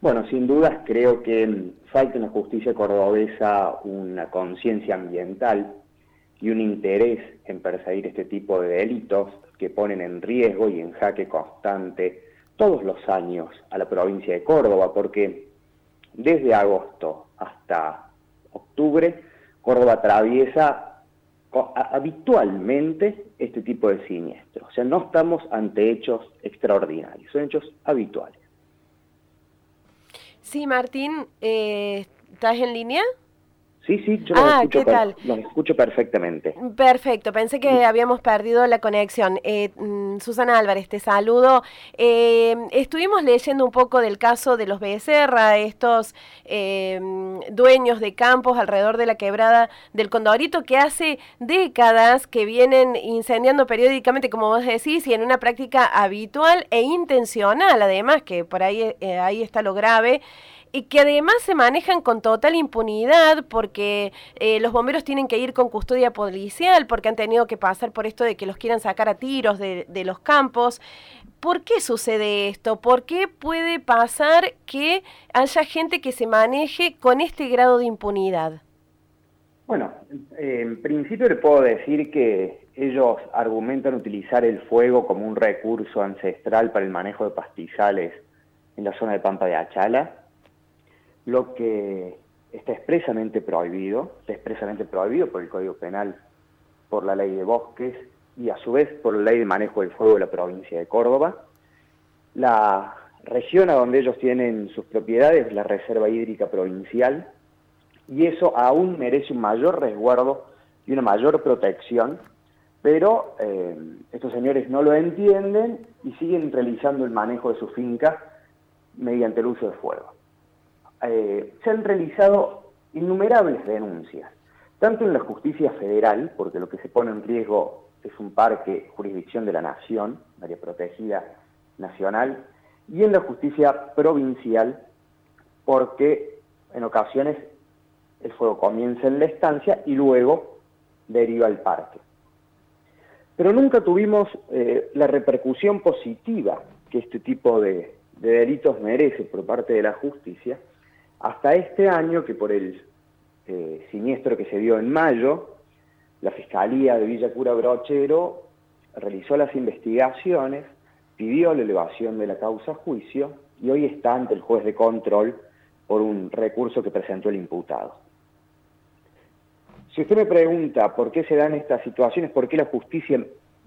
Bueno, sin dudas creo que falta en la justicia cordobesa una conciencia ambiental y un interés en perseguir este tipo de delitos que ponen en riesgo y en jaque constante todos los años a la provincia de Córdoba, porque desde agosto hasta octubre, Córdoba atraviesa habitualmente este tipo de siniestros. O sea, no estamos ante hechos extraordinarios, son hechos habituales. Sí, Martín, eh, ¿estás en línea? Sí, sí, yo ah, escucho, ¿qué tal? escucho perfectamente. Perfecto, pensé que habíamos perdido la conexión. Eh, mm, Susana Álvarez, te saludo. Eh, estuvimos leyendo un poco del caso de los Becerra, estos eh, dueños de campos alrededor de la quebrada del Condorito, que hace décadas que vienen incendiando periódicamente, como vos decís, y en una práctica habitual e intencional, además, que por ahí, ahí está lo grave y que además se manejan con total impunidad porque eh, los bomberos tienen que ir con custodia policial porque han tenido que pasar por esto de que los quieran sacar a tiros de, los campos. ¿Por qué sucede esto? ¿Por qué puede pasar que haya gente que se maneje con este grado de impunidad? Bueno, en principio le puedo decir que ellos argumentan utilizar el fuego como un recurso ancestral para el manejo de pastizales en la zona de Pampa de Achala lo que está expresamente prohibido, está expresamente prohibido por el Código Penal, por la ley de bosques y a su vez por la ley de manejo del fuego de la provincia de Córdoba. La región a donde ellos tienen sus propiedades es la Reserva Hídrica Provincial y eso aún merece un mayor resguardo y una mayor protección, pero eh, estos señores no lo entienden y siguen realizando el manejo de su finca mediante el uso de fuego. Eh, se han realizado innumerables denuncias, tanto en la justicia federal, porque lo que se pone en riesgo es un parque jurisdicción de la nación, área protegida nacional, y en la justicia provincial, porque en ocasiones el fuego comienza en la estancia y luego deriva al parque. Pero nunca tuvimos eh, la repercusión positiva que este tipo de delitos merece por parte de la justicia, hasta este año que por el eh, siniestro que se dio en mayo, la Fiscalía de Villa Cura Brochero realizó las investigaciones, pidió la elevación de la causa a juicio y hoy está ante el juez de control por un recurso que presentó el imputado. Si usted me pregunta por qué se dan estas situaciones, por qué la justicia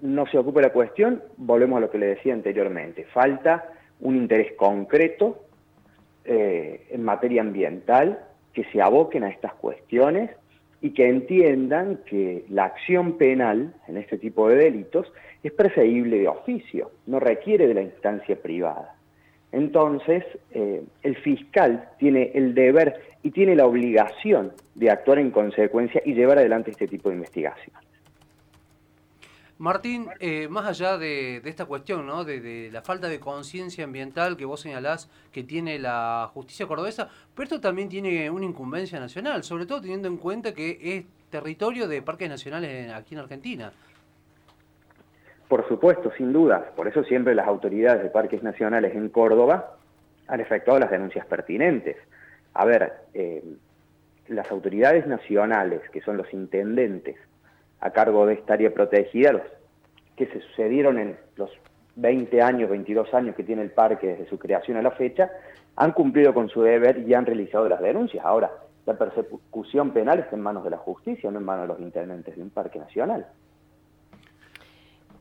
no se ocupa de la cuestión, volvemos a lo que le decía anteriormente. Falta un interés concreto eh, en materia ambiental que se aboquen a estas cuestiones y que entiendan que la acción penal en este tipo de delitos es perseguible de oficio, no requiere de la instancia privada. Entonces, eh, el fiscal tiene el deber y tiene la obligación de actuar en consecuencia y llevar adelante este tipo de investigación. Martín, eh, más allá de, esta cuestión, ¿no? De, la falta de conciencia ambiental que vos señalás que tiene la justicia cordobesa, pero esto también tiene una incumbencia nacional, sobre todo teniendo en cuenta que es territorio de parques nacionales aquí en Argentina. Por supuesto, sin dudas. Por eso siempre las autoridades de parques nacionales en Córdoba han efectuado las denuncias pertinentes. A ver, eh, las autoridades nacionales, que son los intendentes, a cargo de esta área protegida, los que se sucedieron en los 20 años, 22 años que tiene el parque desde su creación a la fecha, han cumplido con su deber y han realizado las denuncias. Ahora, la persecución penal está en manos de la justicia, no en manos de los intendentes de un parque nacional.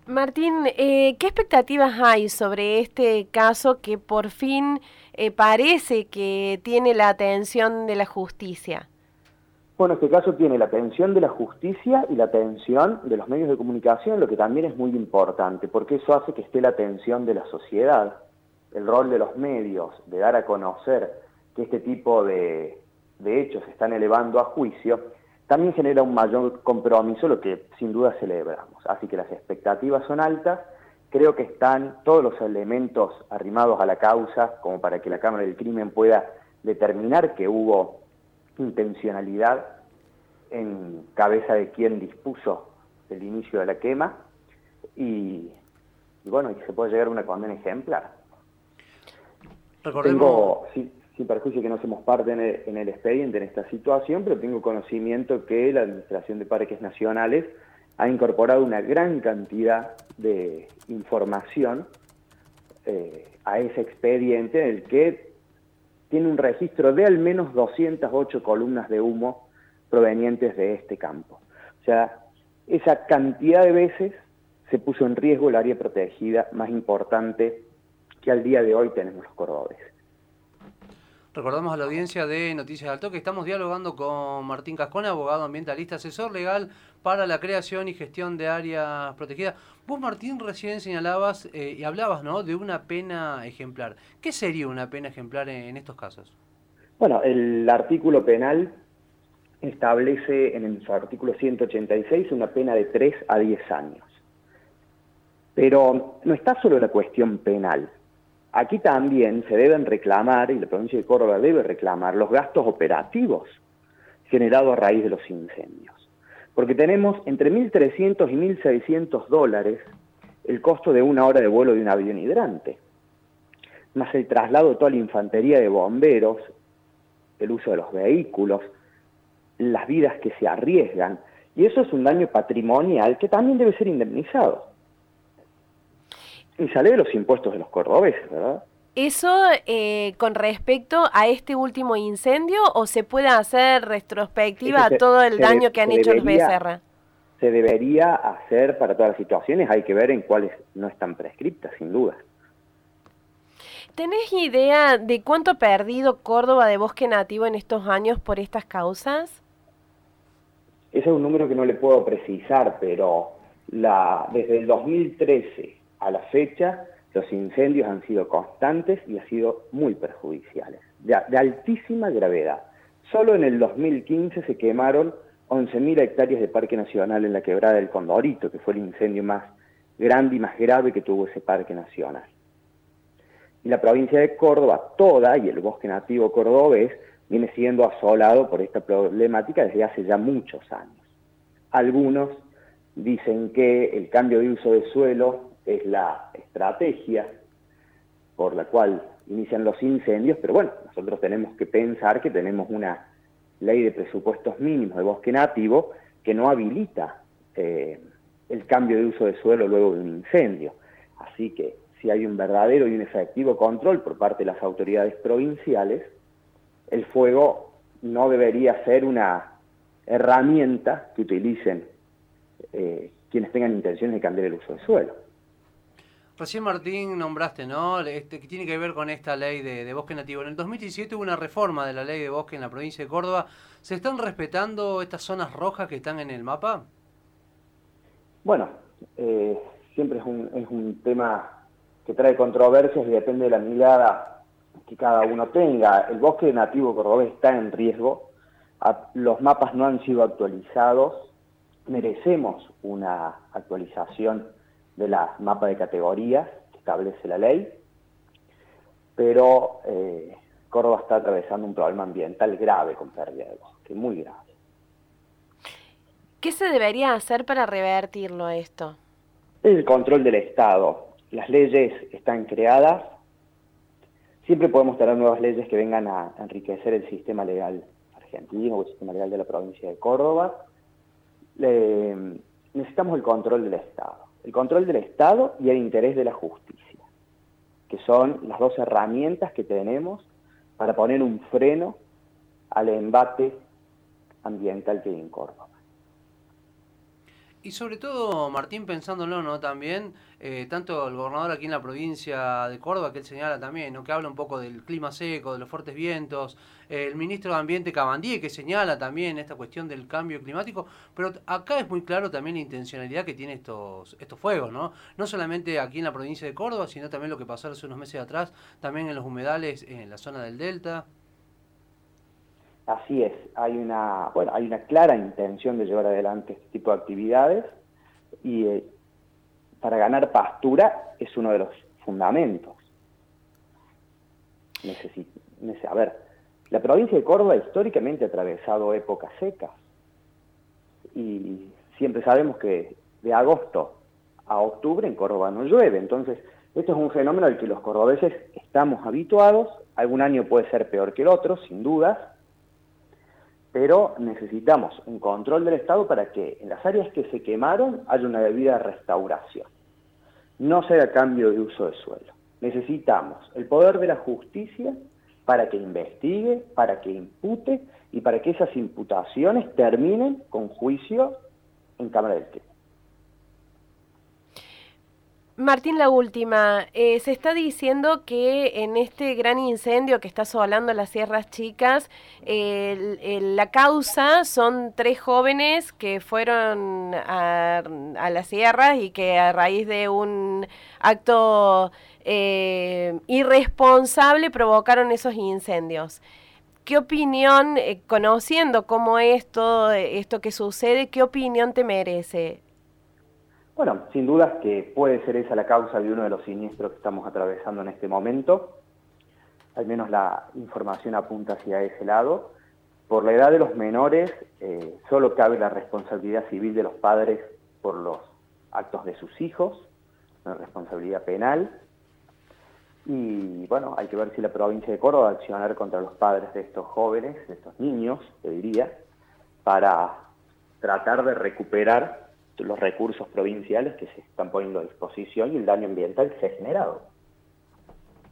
Martín, eh, ¿qué expectativas hay sobre este caso que por fin eh, parece que tiene la atención de la justicia? Bueno, este caso tiene la atención de la justicia y la atención de los medios de comunicación, lo que también es muy importante, porque eso hace que esté la atención de la sociedad. El rol de los medios de dar a conocer que este tipo de, hechos se están elevando a juicio, también genera un mayor compromiso, lo que sin duda celebramos. Así que las expectativas son altas, creo que están todos los elementos arrimados a la causa como para que la Cámara del Crimen pueda determinar que hubo intencionalidad en cabeza de quien dispuso el inicio de la quema y, bueno, y se puede llegar a una condena ejemplar. Tengo, sin, perjuicio que no somos parte en el, en el expediente en esta situación, pero tengo conocimiento que la Administración de Parques Nacionales ha incorporado una gran cantidad de información eh, a ese expediente en el que tiene un registro de al menos 208 columnas de humo provenientes de este campo. O sea, esa cantidad de veces se puso en riesgo el área protegida más importante que al día de hoy tenemos los cordobeses. Recordamos a la audiencia de Noticias Alto que estamos dialogando con Martín Cascona, abogado ambientalista, asesor legal para la creación y gestión de áreas protegidas. Vos, Martín, recién señalabas eh, y hablabas ¿no? de una pena ejemplar. ¿Qué sería una pena ejemplar en, estos casos? Bueno, el artículo penal establece en su artículo 186 una pena de 3 a 10 años. Pero no está solo la cuestión penal. Aquí también se deben reclamar, y la provincia de Córdoba debe reclamar, los gastos operativos generados a raíz de los incendios. Porque tenemos entre 1.300 y 1.600 dólares el costo de una hora de vuelo de un avión hidrante, más el traslado de toda la infantería de bomberos, el uso de los vehículos, las vidas que se arriesgan, y eso es un daño patrimonial que también debe ser indemnizado. Y sale de los impuestos de los cordobeses, ¿verdad? ¿Eso eh, con respecto a este último incendio o se puede hacer retrospectiva a todo el daño que han hecho los Becerra? Se debería hacer para todas las situaciones, hay que ver en cuáles no están prescriptas, sin duda. ¿Tenés idea de cuánto ha perdido Córdoba de bosque nativo en estos años por estas causas? Ese es un número que no le puedo precisar, pero la, desde el 2013 a la fecha, los incendios han sido constantes y han sido muy perjudiciales, de, altísima gravedad. Solo en el 2015 se quemaron 11.000 hectáreas de Parque Nacional en la quebrada del Condorito, que fue el incendio más grande y más grave que tuvo ese Parque Nacional. Y la provincia de Córdoba, toda, y el bosque nativo cordobés, viene siendo asolado por esta problemática desde hace ya muchos años. Algunos dicen que el cambio de uso de suelo es la estrategia por la cual inician los incendios, pero bueno, nosotros tenemos que pensar que tenemos una ley de presupuestos mínimos de bosque nativo que no habilita eh, el cambio de uso de suelo luego de un incendio. Así que si hay un verdadero y un efectivo control por parte de las autoridades provinciales, el fuego no debería ser una herramienta que utilicen eh, quienes tengan intenciones de cambiar el uso del suelo. Recién Martín nombraste, ¿no? Este, que tiene que ver con esta ley de, bosque nativo. En el 2017 hubo una reforma de la ley de bosque en la provincia de Córdoba. ¿Se están respetando estas zonas rojas que están en el mapa? Bueno, eh, siempre es un, es un tema que trae controversias y depende de la mirada que cada uno tenga. El bosque nativo cordobés está en riesgo. Los mapas no han sido actualizados. Merecemos una actualización de la mapa de categorías que establece la ley, pero eh, Córdoba está atravesando un problema ambiental grave con pérdida de bosque, muy grave. ¿Qué se debería hacer para revertirlo esto? El control del Estado. Las leyes están creadas. Siempre podemos tener nuevas leyes que vengan a enriquecer el sistema legal argentino o el sistema legal de la provincia de Córdoba. necesitamos el control del Estado el control del Estado y el interés de la justicia, que son las dos herramientas que tenemos para poner un freno al embate ambiental que Córdoba. Y sobre todo, Martín, pensándolo, ¿no? También, eh, tanto el gobernador aquí en la provincia de Córdoba, que él señala también, ¿no? Que habla un poco del clima seco, de los fuertes vientos, el ministro de Ambiente Cabandí, que señala también esta cuestión del cambio climático, pero acá es muy claro también la intencionalidad que tiene estos, estos fuegos, ¿no? No solamente aquí en la provincia de Córdoba, sino también lo que pasó hace unos meses atrás, también en los humedales en la zona del Delta. Así es, hay una, bueno, hay una clara intención de llevar adelante este tipo de actividades y eh, para ganar pastura es uno de los fundamentos. a ver, la provincia de Córdoba históricamente ha atravesado épocas secas y siempre sabemos que de agosto a octubre en Córdoba no llueve, entonces Esto es un fenómeno al que los cordobeses estamos habituados, algún año puede ser peor que el otro, sin dudas, pero necesitamos un control del Estado para que en las áreas que se quemaron haya una debida restauración. No sea cambio de uso de suelo. Necesitamos el poder de la justicia para que investigue, para que impute y para que esas imputaciones terminen con juicio en Cámara del Crimen. Martín, la última. Eh, se está diciendo que en este gran incendio que está asolando las Sierras Chicas, la causa son tres jóvenes que fueron a, las sierras y que a raíz de un acto eh, irresponsable provocaron esos incendios. ¿Qué opinión, eh, conociendo cómo esto, esto que sucede, qué opinión te merece? Bueno, sin dudas que puede ser esa la causa de uno de los siniestros que estamos atravesando en este momento. Al menos la información apunta hacia ese lado. Por la edad de los menores, eh, solo cabe la responsabilidad civil de los padres por los actos de sus hijos, una responsabilidad penal. Y bueno, hay que ver si la provincia de Córdoba va a accionar contra los padres de estos jóvenes, de estos niños, te diría, para tratar de recuperar los recursos provinciales que se están poniendo a disposición y el daño ambiental que se ha generado.